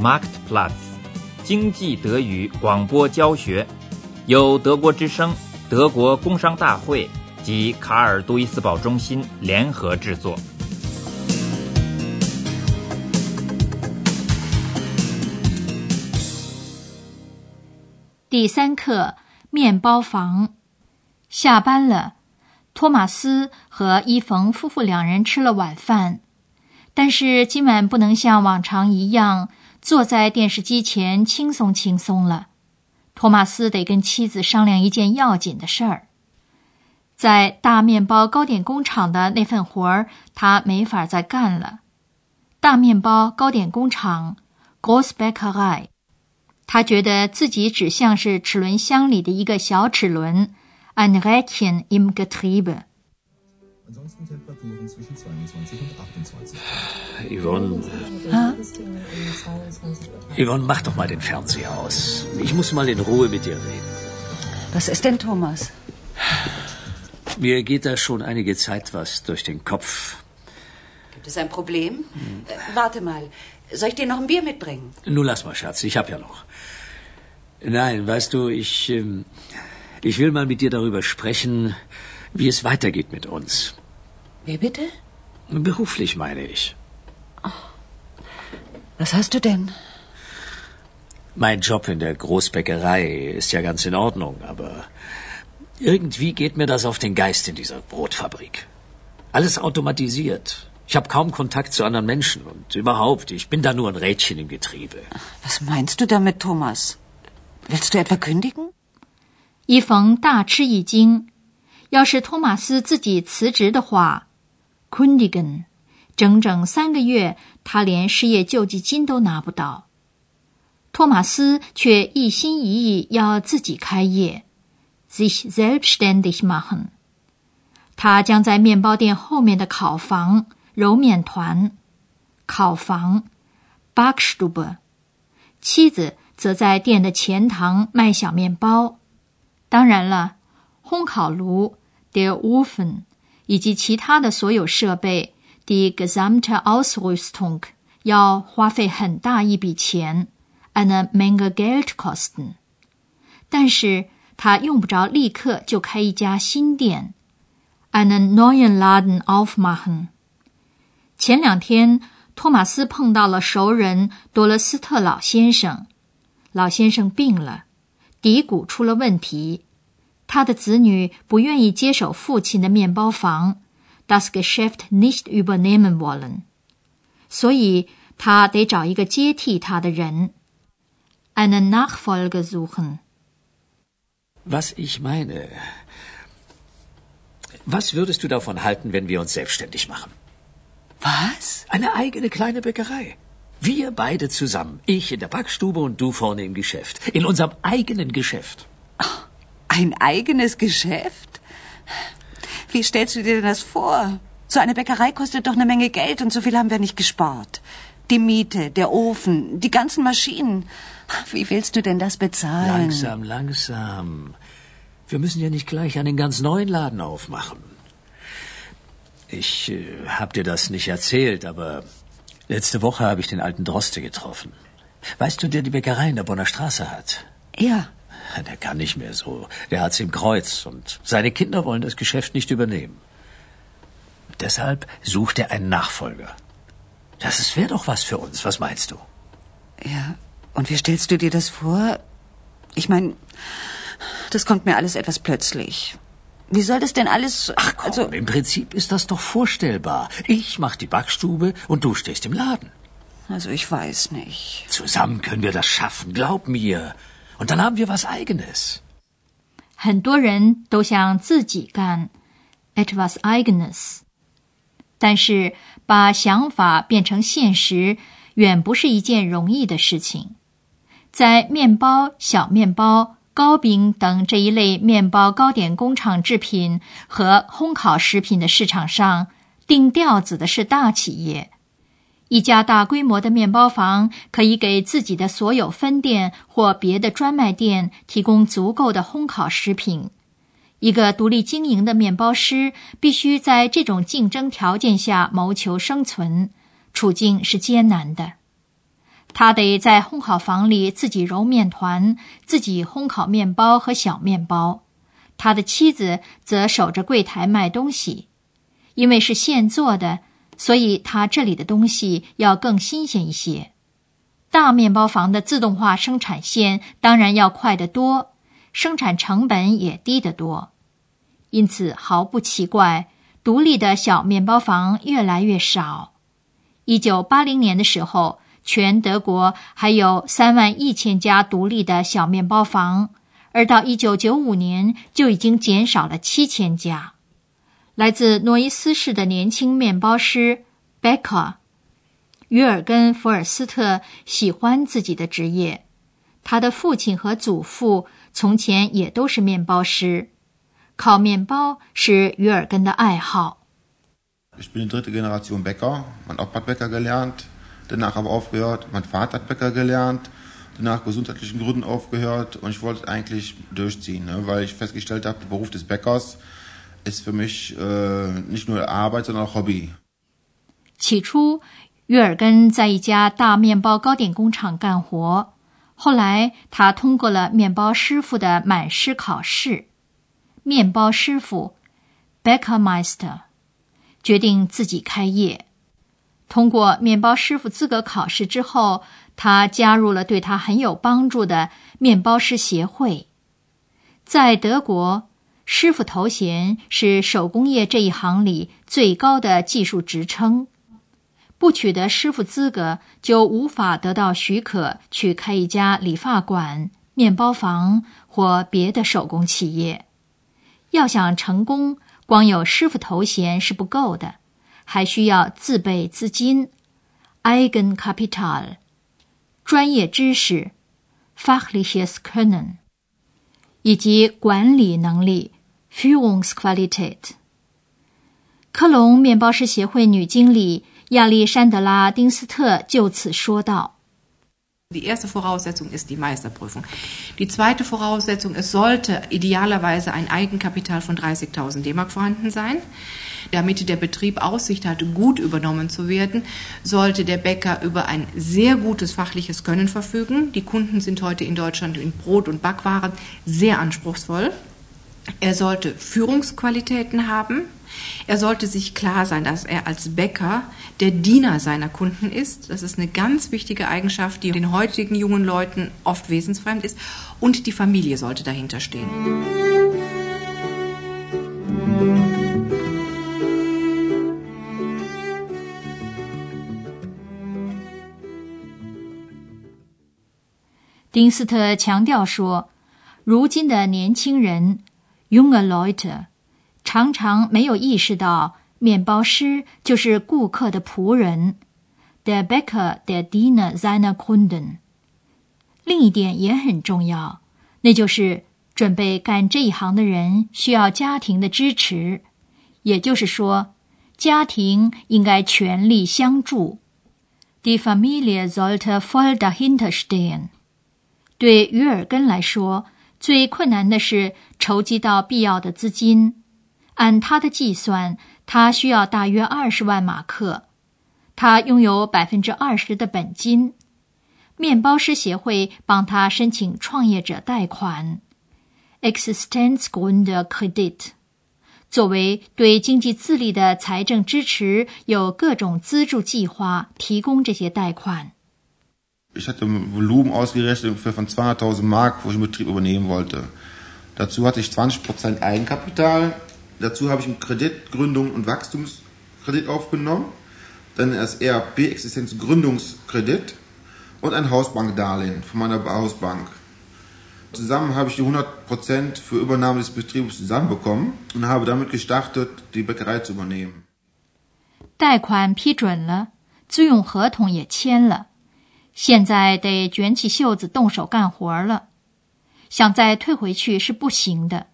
Marktplatz，经济德语广播教学，由德国之声、德国工商大会及卡尔杜伊斯堡中心联合制作。第三课：面包房。下班了，托马斯和伊冯夫妇两人吃了晚饭。但是今晚不能像往常一样坐在电视机前轻松轻松了。托马斯得跟妻子商量一件要紧的事儿。在大面包糕点工厂的那份活儿，他没法再干了。大面包糕点工厂 （Großbäckerei），他觉得自己只像是齿轮箱里的一个小齿轮，Anrädchen im Getriebe）。Yvonne. Ha? Yvonne, mach doch mal den Fernseher aus. Ich muss mal in Ruhe mit dir reden. Was ist denn, Thomas? Mir geht da schon einige Zeit was durch den Kopf. Gibt es ein Problem? Hm. Äh, warte mal. Soll ich dir noch ein Bier mitbringen? Nun lass mal, Schatz. Ich hab ja noch. Nein, weißt du, ich. Ähm, ich will mal mit dir darüber sprechen, wie es weitergeht mit uns. Wie bitte? Beruflich meine ich. Was hast du denn? Mein Job in der Großbäckerei ist ja ganz in Ordnung, aber irgendwie geht mir das auf den Geist in dieser Brotfabrik. Alles automatisiert. Ich habe kaum Kontakt zu anderen Menschen und überhaupt, ich bin da nur ein Rädchen im Getriebe. Was meinst du damit, Thomas? Willst du etwa kündigen? 一冯大吃一惊，要是托马斯自己辞职的话 ，kündigen 整整三个月，他连失业救济金都拿不到。托马斯却一心一意要自己开业，sich selbstständig machen。他将在面包店后面的烤房揉面团，烤房 Backstube。妻子则在店的前堂卖小面包。当然了，烘烤炉 der Ofen 以及其他的所有设备。Die gesamte Ausrüstung 要花费很大一笔钱，eine Menge Geld kosten。但是他用不着立刻就开一家新店，einen neuen Laden aufmachen。前两天，托马斯碰到了熟人多勒斯特老先生。老先生病了，骶骨出了问题，他的子女不愿意接手父亲的面包房。das Geschäft nicht übernehmen wollen，所以他得找一个接替他的人，einen Nachfolger suchen。Was ich meine, was würdest du davon halten, wenn wir uns selbstständig machen? Was? Eine eigene kleine Bäckerei. Wir beide zusammen. Ich in der Backstube und du vorne im Geschäft. In unserem eigenen Geschäft. Ein eigenes Geschäft? Wie stellst du dir denn das vor? So eine Bäckerei kostet doch eine Menge Geld und so viel haben wir nicht gespart. Die Miete, der Ofen, die ganzen Maschinen. Wie willst du denn das bezahlen? Langsam, langsam. Wir müssen ja nicht gleich einen ganz neuen Laden aufmachen. Ich äh, hab dir das nicht erzählt, aber letzte Woche habe ich den alten Droste getroffen. Weißt du, der die Bäckerei in der Bonner Straße hat? Ja. Der kann nicht mehr so. Der hat's im Kreuz und seine Kinder wollen das Geschäft nicht übernehmen. Deshalb sucht er einen Nachfolger. Das wäre doch was für uns. Was meinst du? Ja. Und wie stellst du dir das vor? Ich meine, das kommt mir alles etwas plötzlich. Wie soll das denn alles? Ach komm, also im Prinzip ist das doch vorstellbar. Ich mach die Backstube und du stehst im Laden. Also ich weiß nicht. Zusammen können wir das schaffen, glaub mir. Und dann haben wir was eigenes. 很多人都想自己干，etwas eigenes。但是把想法变成现实，远不是一件容易的事情。在面包、小面包、糕饼等这一类面包糕点工厂制品和烘烤食品的市场上，定调子的是大企业。一家大规模的面包房可以给自己的所有分店或别的专卖店提供足够的烘烤食品。一个独立经营的面包师必须在这种竞争条件下谋求生存，处境是艰难的。他得在烘烤房里自己揉面团，自己烘烤面包和小面包。他的妻子则守着柜台卖东西，因为是现做的，所以他这里的东西要更新鲜一些。大面包房的自动化生产线当然要快得多，生产成本也低得多，因此毫不奇怪，独立的小面包房越来越少。一九八零年的时候。全德国还有三万一千家独立的小面包房，而到一九九五年就已经减少了七千家。来自诺伊斯市的年轻面包师贝克约尔根·福尔斯特喜欢自己的职业，他的父亲和祖父从前也都是面包师，烤面包是约尔根的爱好。Ich bin die dritte Generation Bäcker. Man hat Backbäcker gelernt, danach aber aufgehört. Mein Vater hat Bäcker gelernt, danach gesundheitlichen Gründen aufgehört und ich wollte es eigentlich durchziehen, ne, weil ich festgestellt habe, der Beruf des Bäckers für mich äh, nicht nur Arbeit, sondern auch Hobby. 起初，约尔根在一家大面包糕点工厂干活。后来，他通过了面包师傅的满师考试，面包师傅 （Bäckermeister） 决定自己开业。通过面包师傅资格考试之后，他加入了对他很有帮助的面包师协会。在德国，师傅头衔是手工业这一行里最高的技术职称。不取得师傅资格，就无法得到许可去开一家理发馆、面包房或别的手工企业。要想成功，光有师傅头衔是不够的。还需要自备资金 （Eigenkapital）、专业知识 （Fachliches Können） 以及管理能力 （Führungsqualität）。科隆面包师协会女经理亚历山德拉·丁斯特就此说道。Die erste Voraussetzung ist die Meisterprüfung. Die zweite Voraussetzung, es sollte idealerweise ein Eigenkapital von 30.000 D-Mark vorhanden sein. Damit der Betrieb Aussicht hatte, gut übernommen zu werden, sollte der Bäcker über ein sehr gutes fachliches Können verfügen. Die Kunden sind heute in Deutschland in Brot- und Backwaren sehr anspruchsvoll. Er sollte Führungsqualitäten haben. Er sollte sich klar sein, dass er als Bäcker der Diener seiner Kunden ist. Das ist eine ganz wichtige Eigenschaft, die den heutigen jungen Leuten oft wesensfremd ist. Und die Familie sollte dahinter stehen. Musik 丁斯特强调说：“如今的年轻人 （junge Leute） 常常没有意识到，面包师就是顾客的仆人 （der Bäcker der Diener seiner Kunden）。另一点也很重要，那就是准备干这一行的人需要家庭的支持，也就是说，家庭应该全力相助。Die Familie sollte voll dahinter stehen。”对于尔根来说，最困难的是筹集到必要的资金。按他的计算，他需要大约二十万马克。他拥有百分之二十的本金。面包师协会帮他申请创业者贷款 （Existenzgründerkredit），作为对经济自立的财政支持，有各种资助计划提供这些贷款。Ich hatte ein Volumen ausgerechnet für von 200.000 Mark, wo ich den Betrieb übernehmen wollte. Dazu hatte ich 20% Eigenkapital. Dazu habe ich einen Kreditgründung und Wachstumskredit aufgenommen. Dann das ERP Existenzgründungskredit und ein Hausbankdarlehen von meiner Hausbank. Zusammen habe ich die 100% für Übernahme des Betriebes zusammenbekommen und habe damit gestartet, die Bäckerei zu übernehmen. 贷款批准了，租用合同也签了。 现在得卷起袖子动手干活了，想再退回去是不行的。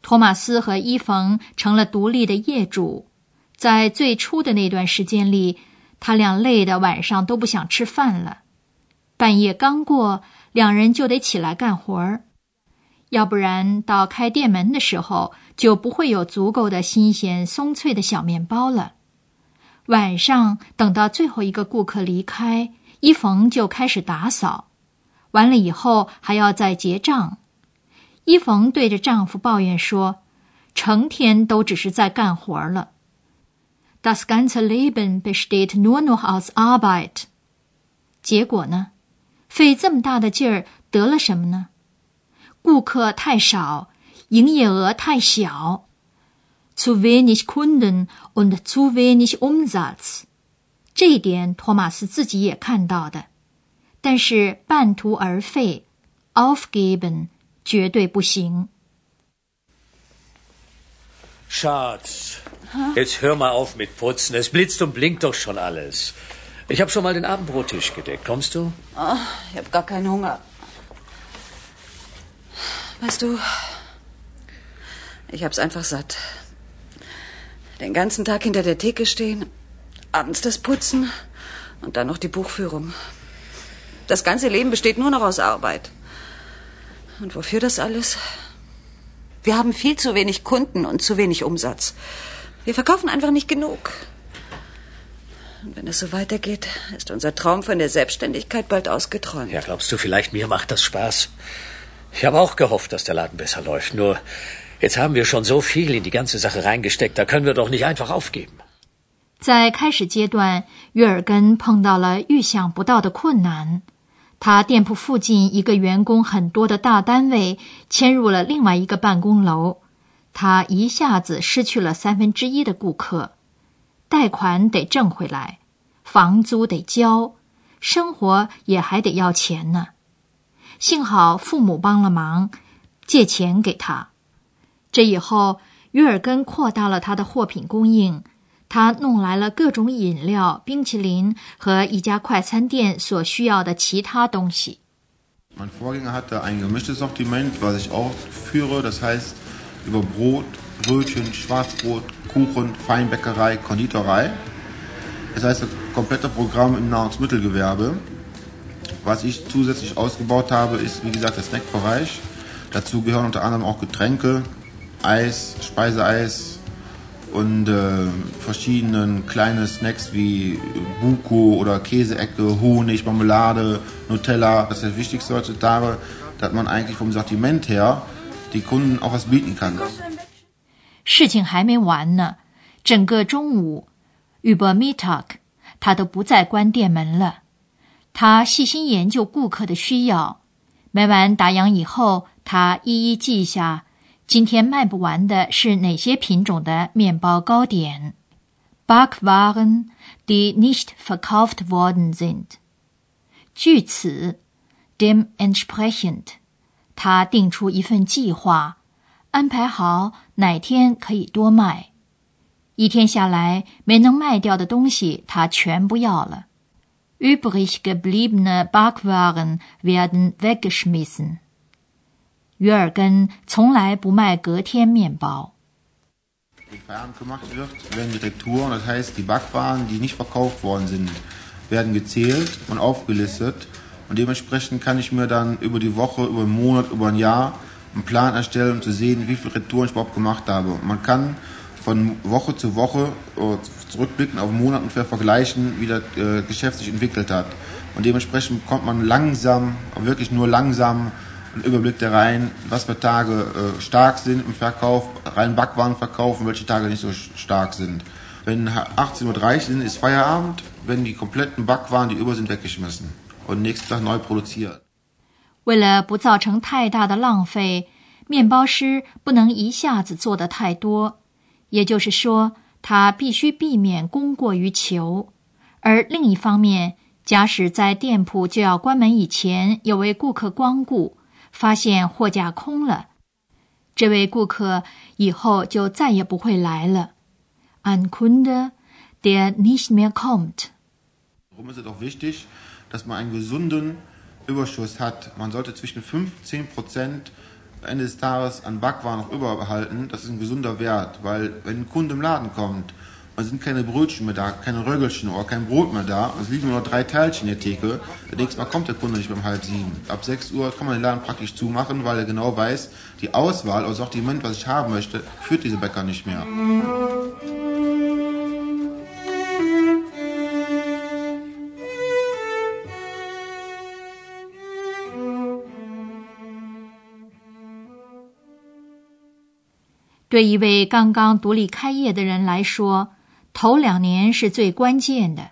托马斯和伊冯成了独立的业主，在最初的那段时间里，他俩累得晚上都不想吃饭了。半夜刚过，两人就得起来干活儿，要不然到开店门的时候就不会有足够的新鲜松脆的小面包了。晚上等到最后一个顾客离开。一逢就开始打扫，完了以后还要再结账。一逢对着丈夫抱怨说：“成天都只是在干活了。” Das ganze Leben besteht nur noch aus Arbeit。结果呢？费这么大的劲儿得了什么呢？顾客太少，营业额太小。Zu wenig Kunden und zu wenig Umsatz。这一点托马斯自己也看到的，但是半途而废，aufgeben 绝对不行。Schatz, jetzt hör mal auf mit Putzen. Es blitzt und blinkt doch schon alles. Ich habe schon mal den Abendbrottisch gedeckt. Kommst du? Oh, ich habe gar keinen Hunger. Weißt du, ich hab's einfach satt. Den ganzen Tag hinter der Theke stehen, abends das Putzen und dann noch die Buchführung. Das ganze Leben besteht nur noch aus Arbeit. Und wofür das alles? Wir haben viel zu wenig Kunden und zu wenig Umsatz. Wir verkaufen einfach nicht genug. Und wenn es so weitergeht, ist unser Traum von der Selbstständigkeit bald ausgeträumt. Ja, glaubst du, vielleicht mir macht das Spaß? Ich habe auch gehofft, dass der Laden besser läuft. Nur jetzt haben wir schon so viel in die ganze Sache reingesteckt, da können wir doch nicht einfach aufgeben. 在开始阶段，约尔根碰到了预想不到的困难。他店铺附近一个员工很多的大单位迁入了另外一个办公楼，他一下子失去了三分之一的顾客，贷款得挣回来，房租得交，生活也还得要钱呢。幸好父母帮了忙，借钱给他。这以后，约尔根扩大了他的货品供应。他弄来了各种饮料、冰淇淋和一家快餐店所需要的其他东西。Mein Vorgänger hatte ein gemischtes Sortiment, was ich auch führe. Das heißt über Brot, Brötchen, Schwarzbrot, Kuchen, Feinbäckerei, Konditorei. Das heißt das komplette Programm im Nahrungsmittelgewerbe. Was ich zusätzlich ausgebaut habe, ist wie gesagt der Snackbereich. Dazu gehören unter anderem auch Getränke, Eis, Speiseeis, und äh, verschiedenen kleine Snacks wie Buko oder Käseecke, Honig, Marmelade, Nutella. Das ist das Wichtigste heutzutage, dass man eigentlich vom Sortiment her die Kunden auch was bieten kann. 事情还没完呢，整个中午，über Mittag，他都不再关店门了。他细心研究顾客的需要，每晚打烊以后，他一一记下 今天卖不完的是哪些品种的面包糕点？Backwaren, die nicht verkauft worden sind。据此，dementsprechend，他定出一份计划，安排好哪天可以多卖。一天下来没能卖掉的东西，他全部要了。Übrig gebliebene Backwaren werden weggeschmissen。约尔根从来不卖隔天面包。Feierabend gemacht wird, werden die Retouren, das heißt die Backwaren, die nicht verkauft worden sind, werden gezählt und aufgelistet. Und dementsprechend kann ich mir dann über die Woche, über einen Monat, über ein Jahr einen Plan erstellen, um zu sehen, wie viele Retouren ich überhaupt gemacht habe. man kann von Woche zu Woche zurückblicken auf Monat ungefähr vergleichen, wie das äh, Geschäft sich entwickelt hat. Und dementsprechend kommt man langsam, wirklich nur langsam 为了不造成太大的浪费，面包师不能一下子做得太多，也就是说，他必须避免供过于求。而另一方面，假使在店铺就要关门以前有位顾客光顾，发现货架空了，这位顾客以后就再也不会来了。Ein Kunde, der nicht mehr kommt. Warum ist es auch wichtig, dass man einen gesunden Überschuss hat? Man sollte zwischen 5 und 10 Prozent Ende des Tages an Backwaren noch überbehalten. Das ist ein gesunder Wert, weil wenn ein Kunde im Laden kommt und sind keine Brötchen mehr da, keine Röggelchen oder kein Brot mehr da. Und Es liegen nur noch drei Teilchen in der Theke. Das nächste Mal kommt der Kunde nicht mehr um halb sieben. Ab sechs Uhr kann man den Laden praktisch zumachen, weil er genau weiß, die Auswahl also auch die Sortiment, was ich haben möchte, führt diese Bäcker nicht mehr. 对一位刚刚独立开业的人来说，头两年是最关键的。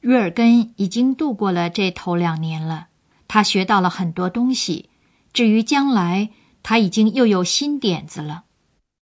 瑞尔根已经度过了这头两年了，他学到了很多东西。至于将来，他已经又有新点子了。